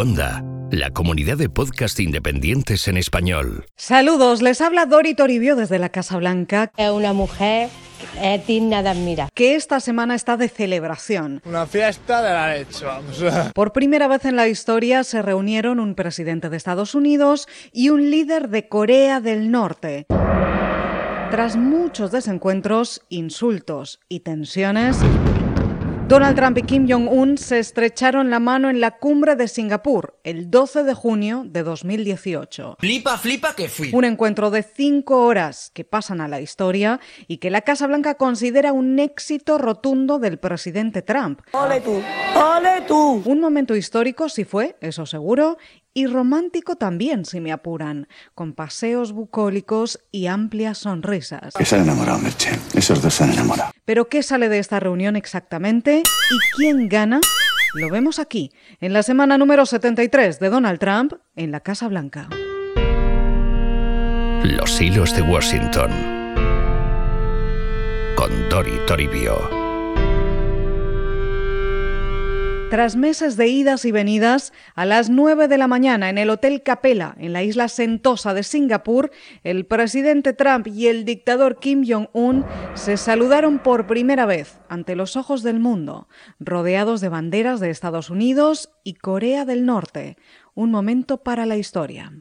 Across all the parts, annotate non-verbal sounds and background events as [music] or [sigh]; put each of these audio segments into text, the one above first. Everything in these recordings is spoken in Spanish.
Onda, la comunidad de podcast independientes en español. Saludos, les habla Dori Toribio desde la Casa Blanca. Es una mujer es digna de admirar. Que esta semana está de celebración. Una fiesta de la leche, vamos. [laughs] Por primera vez en la historia se reunieron un presidente de Estados Unidos y un líder de Corea del Norte. Tras muchos desencuentros, insultos y tensiones, Donald Trump y Kim Jong-un se estrecharon la mano en la cumbre de Singapur el 12 de junio de 2018. Flipa, flipa que fui. Un encuentro de cinco horas que pasan a la historia y que la Casa Blanca considera un éxito rotundo del presidente Trump. ¡Ole tú! ¡Ole tú! Un momento histórico sí fue, eso seguro, y romántico también, si me apuran, con paseos bucólicos y amplias sonrisas. Que se han enamorado, Merche. Esos dos se han enamorado. Pero ¿qué sale de esta reunión exactamente? ¿Y quién gana? Lo vemos aquí, en la semana número 73 de Donald Trump en la Casa Blanca. Los hilos de Washington. Con Dori Toribio. Tras meses de idas y venidas, a las 9 de la mañana en el Hotel Capella, en la isla Sentosa de Singapur, el presidente Trump y el dictador Kim Jong-un se saludaron por primera vez ante los ojos del mundo, rodeados de banderas de Estados Unidos y Corea del Norte. Un momento para la historia.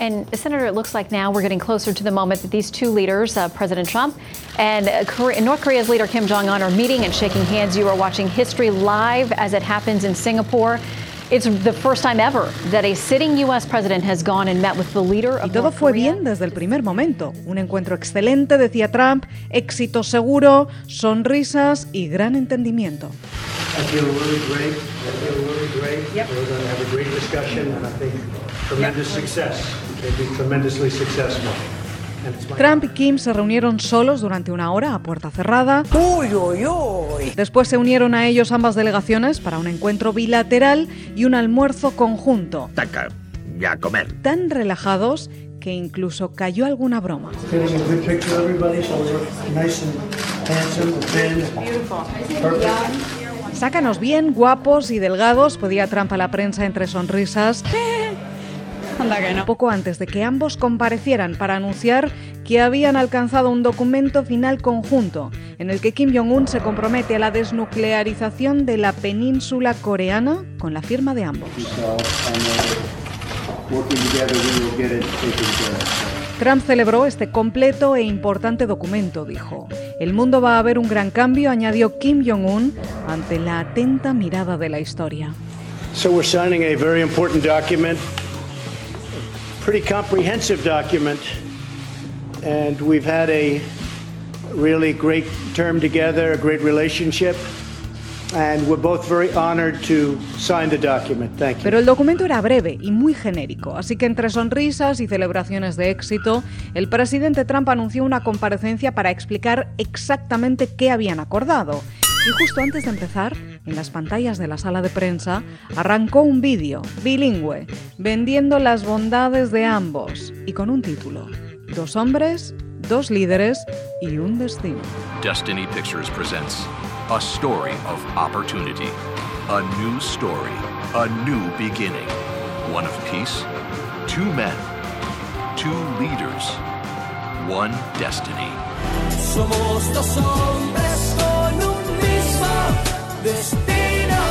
And Senator, it looks like now we're getting closer to the moment that these two leaders, uh, President Trump and uh, Korea, North Korea's leader Kim Jong Un, are meeting and shaking hands. You are watching history live as it happens in Singapore. It's the first time ever that a sitting U.S. president has gone and met with the leader of Y todo North fue Korea. bien desde el primer momento. Un encuentro excelente, decía Trump, éxito seguro, sonrisas y gran entendimiento. I feel really great. I feel really great. We're going to have a great discussion and I think tremendous success. They've been tremendously successful. And it's my Trump y Kim se reunieron solos durante una hora a puerta cerrada. Después se unieron a ellos ambas delegaciones para un encuentro bilateral y un almuerzo conjunto. Taca, ya comer. Tan relajados que incluso cayó alguna broma. Sácanos bien, guapos y delgados, pedía Trump a la prensa entre sonrisas. [laughs] Poco antes de que ambos comparecieran para anunciar que habían alcanzado un documento final conjunto en el que Kim Jong-un se compromete a la desnuclearización de la península coreana con la firma de ambos. Trump celebró este completo e importante documento, dijo. El mundo va a ver un gran cambio, añadió Kim Jong-un, ante la atenta mirada de la historia. So we're signing a very important document, pretty comprehensive document, and we've had a really great term together, a great relationship, Pero el documento era breve y muy genérico, así que entre sonrisas y celebraciones de éxito, el presidente Trump anunció una comparecencia para explicar exactamente qué habían acordado. Y justo antes de empezar, en las pantallas de la sala de prensa, arrancó un vídeo bilingüe, vendiendo las bondades de ambos y con un título, Dos hombres, dos líderes y un destino. Destiny Pictures presents a story of opportunity, a new story, a new beginning, one of peace, two men, two leaders, one destiny. Somos dos hombres con un mismo destino.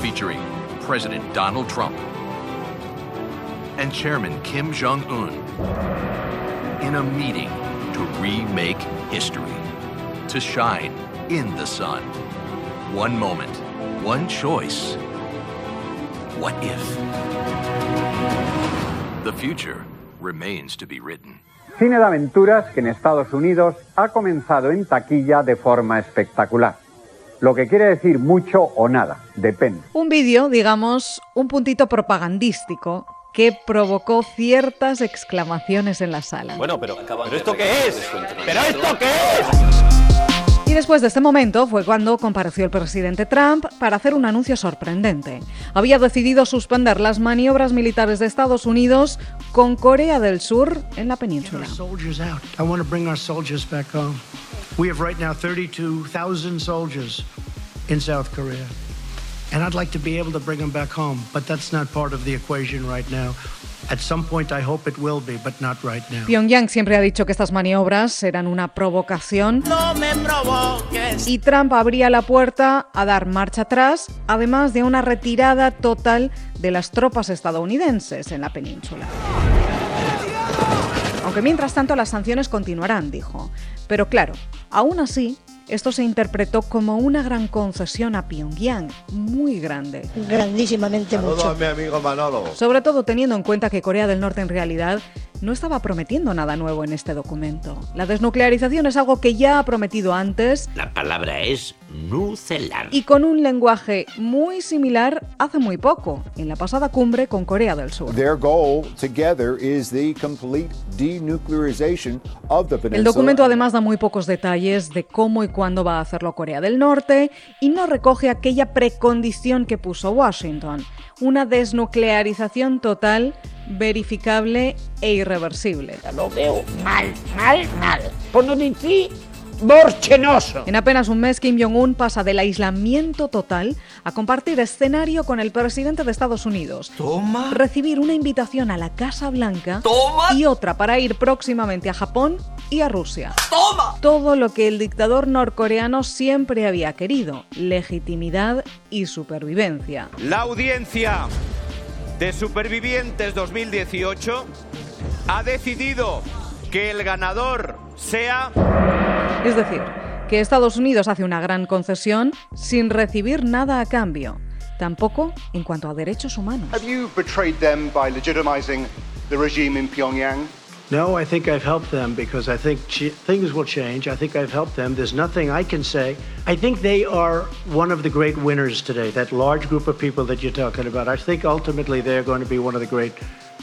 Featuring President Donald Trump and Chairman Kim Jong un in a meeting to remake history, to shine in the sun. One moment, one choice. What if? The future remains to be written. Cine de aventuras que en Estados Unidos ha comenzado en taquilla de forma espectacular. Lo que quiere decir mucho o nada, depende. Un vídeo, digamos, un puntito propagandístico que provocó ciertas exclamaciones en la sala. Bueno, pero, ¿pero esto qué es? ¿Pero esto qué es? Después de este momento fue cuando compareció el presidente Trump para hacer un anuncio sorprendente. Había decidido suspender las maniobras militares de Estados Unidos con Corea del Sur en la península. We have right now 32,000 soldiers in South Korea. And I'd like to be able to bring them back home, but that's not part of the equation right now. At some point, I hope it will be, but not right now. Pyongyang siempre ha dicho que estas maniobras eran una provocación No me provoques. y Trump abría la puerta a dar marcha atrás, además de una retirada total de las tropas estadounidenses en la península. Aunque mientras tanto las sanciones continuarán, dijo. Pero claro, aún así, esto se interpretó como una gran concesión a Pyongyang, muy grande. Grandísimamente mucho. mi amigo Manolo. Sobre todo teniendo en cuenta que Corea del Norte en realidad no estaba prometiendo nada nuevo en este documento. La desnuclearización es algo que ya ha prometido antes La palabra es nucelar. y con un lenguaje muy similar hace muy poco, en la pasada cumbre con Corea del Sur. Their goal together is the complete denuclearization of the peninsula. El documento además da muy pocos detalles de cómo y cuándo va a hacerlo Corea del Norte y no recoge aquella precondición que puso Washington, una desnuclearización total, verificable e irreversible. Lo veo mal, mal, mal. Por no decir borchenoso. En apenas un mes, Kim Jong-un pasa del aislamiento total a compartir escenario con el presidente de Estados Unidos. Toma. Recibir una invitación a la Casa Blanca Toma. y otra para ir próximamente a Japón y a Rusia. Toma. Todo lo que el dictador norcoreano siempre había querido, legitimidad y supervivencia. La audiencia de Supervivientes 2018 ha decidido que el ganador sea... Es decir, que Estados Unidos hace una gran concesión sin recibir nada a cambio, tampoco en cuanto a derechos humanos. Have you betrayed them by legitimizing the regime in Pyongyang? No, I think I've helped them because I think ch- things will change. I think I've helped them. There's nothing I can say. I think they are one of the great winners today, that large group of people that you're talking about. I think ultimately they're going to be one of the great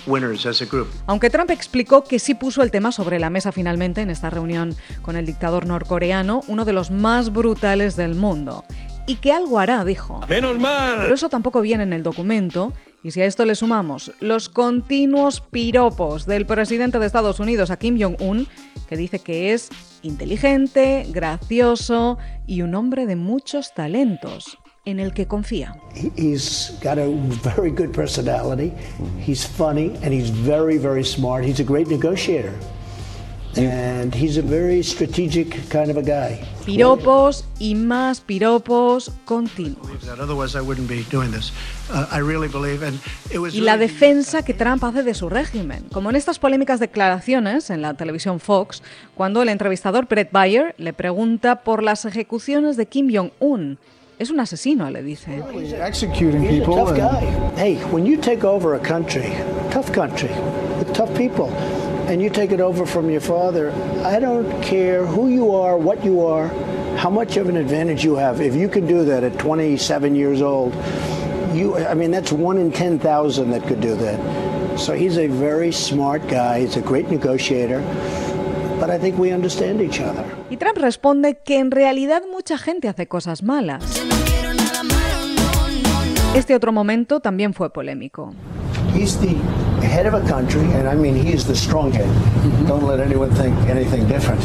winners as a group. Aunque Trump explicó que sí puso el tema sobre la mesa finalmente en esta reunión con el dictador norcoreano, uno de los más brutales del mundo. Y que algo hará, dijo. Menos mal. Pero eso tampoco viene en el documento. Y si a esto le sumamos los continuos piropos del presidente de Estados Unidos a Kim Jong-un, que dice que es inteligente, gracioso y un hombre de muchos talentos, en el que confía. He's got a very good personality. He's funny and he's very, very smart. He's a great negotiator. And he's a very strategic kind of a guy. Piropos y más piropos continuos. Otherwise, I wouldn't be doing this. I really believe, and it was Y la defensa que Trump hace de su régimen, como en estas polémicas declaraciones en la televisión Fox, cuando el entrevistador Brett Bayer le pregunta por las ejecuciones de Kim Jong-un. Es un asesino, le dice. Executing He's a people. tough guy. Hey, when you take over a country, tough country, with tough people, and you take it over from your father, I don't care who you are, what you are, how much of an advantage you have. If you can do that at 27 years old, you, I mean, that's one in 10,000 that could do that. So he's a very smart guy. He's a great negotiator. Y Trump responde que en realidad mucha gente hace cosas malas. Este otro momento también fue polémico. He's head of a country, and I mean, he is the strong head. Don't let anyone think anything different.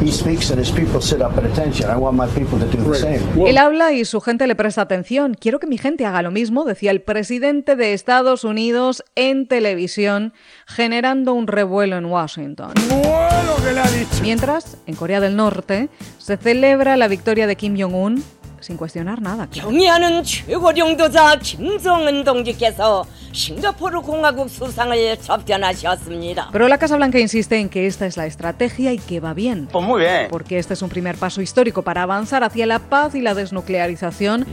He speaks, and his people sit up at attention. I want my people to do the same. Él habla y su gente le presta atención. Quiero que mi gente haga lo mismo, decía el presidente de Estados Unidos en televisión, generando un revuelo en Washington. Bueno que le ha dicho. Mientras, en Corea del Norte, se celebra la victoria de Kim Jong-un sin cuestionar nada. Pero la Casa Blanca insiste en que esta es la estrategia y que va bien. Pues muy bien. Porque este es un primer paso histórico para avanzar hacia la paz y la desnuclearización.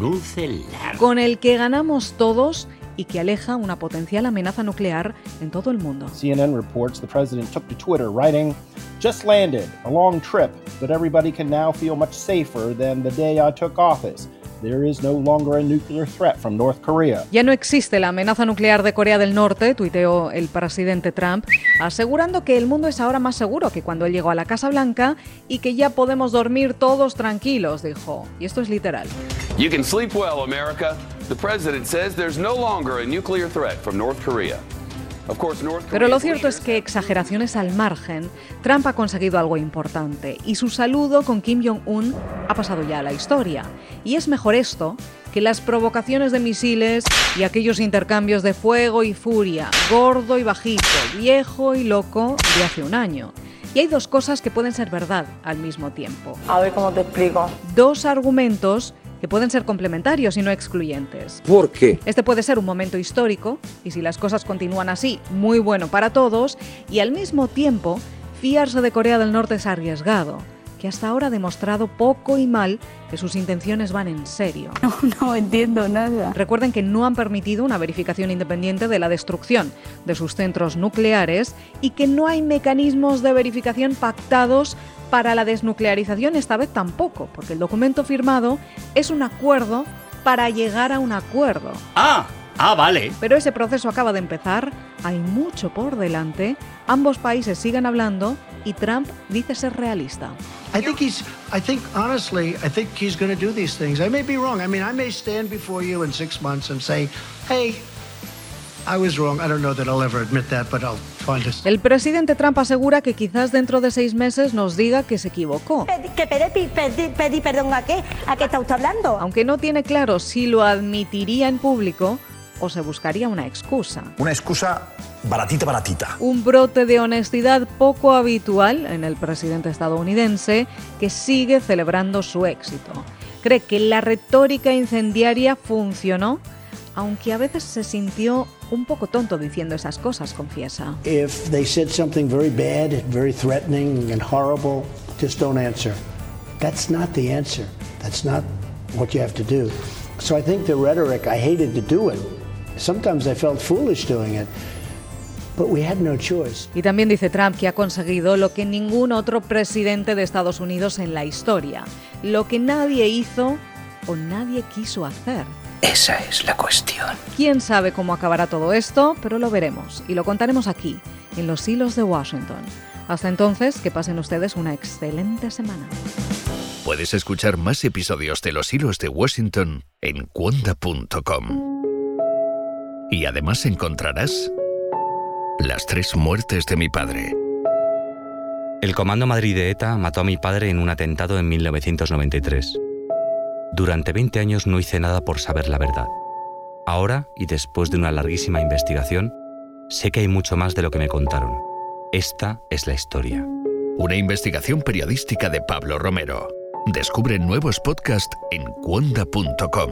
Con el que ganamos todos y que aleja una potencial amenaza nuclear en todo el mundo. CNN reports the president took to Twitter, writing, Just landed, a long trip, but everybody can now feel much safer than the day I took office. There is no longer a nuclear threat from North Korea. Ya no existe la amenaza nuclear de Corea del Norte, tuiteó el presidente Trump, asegurando que el mundo es ahora más seguro que cuando él llegó a la Casa Blanca y que ya podemos dormir todos tranquilos, dijo. Y esto es literal. You can sleep well, America. The president says there's no longer a nuclear threat from North Korea. Pero lo cierto es que, exageraciones al margen, Trump ha conseguido algo importante y su saludo con Kim Jong-un ha pasado ya a la historia. Y es mejor esto que las provocaciones de misiles y aquellos intercambios de fuego y furia, gordo y bajito, viejo y loco de hace un año. Y hay dos cosas que pueden ser verdad al mismo tiempo. A ver cómo te explico. Dos argumentos que pueden ser complementarios y no excluyentes. ¿Por qué? Este puede ser un momento histórico, y si las cosas continúan así, muy bueno para todos, y al mismo tiempo, fiarse de Corea del Norte es arriesgado, que hasta ahora ha demostrado poco y mal que sus intenciones van en serio. [laughs] No, no entiendo nada. Recuerden que no han permitido una verificación independiente de la destrucción de sus centros nucleares y que no hay mecanismos de verificación pactados para la desnuclearización esta vez tampoco, porque el documento firmado es un acuerdo para llegar a un acuerdo. Ah, ah, vale. Pero ese proceso acaba de empezar, hay mucho por delante, ambos países siguen hablando y Trump dice ser realista. I think he's, I think, honestly, I think he's going to do these things. I may be wrong. I mean, I may stand before you in six months and say, hey, I was wrong. I don't know that I'll ever admit that, but I'll. El presidente Trump asegura que quizás dentro de seis meses nos diga que se equivocó. ¿Que pedí, pedí, pedí perdón a qué? ¿A qué está usted hablando? Aunque no tiene claro si lo admitiría en público o se buscaría una excusa. Una excusa baratita, baratita. Un brote de honestidad poco habitual en el presidente estadounidense que sigue celebrando su éxito. Cree que la retórica incendiaria funcionó, aunque a veces se sintió un poco tonto diciendo esas cosas, confiesa. If they said something very bad, very threatening and horrible, just don't answer. That's not the answer. That's not what you have to do. So I think the rhetoric, I hated to do it. Sometimes I felt foolish doing it. But we had no choice. Y también dice Trump que ha conseguido lo que ningún otro presidente de Estados Unidos en la historia, lo que nadie hizo o nadie quiso hacer. Esa es la cuestión. Quién sabe cómo acabará todo esto, pero lo veremos y lo contaremos aquí, en los hilos de Washington. Hasta entonces, que pasen ustedes una excelente semana. Puedes escuchar más episodios de Los Hilos de Washington en cuonda.com. Y además encontrarás las tres muertes de mi padre. El Comando Madrid de ETA mató a mi padre en un atentado en 1993. Durante 20 años no hice nada por saber la verdad. Ahora, y después de una larguísima investigación, sé que hay mucho más de lo que me contaron. Esta es la historia. Una investigación periodística de Pablo Romero. Descubre nuevos podcasts en cuonda.com,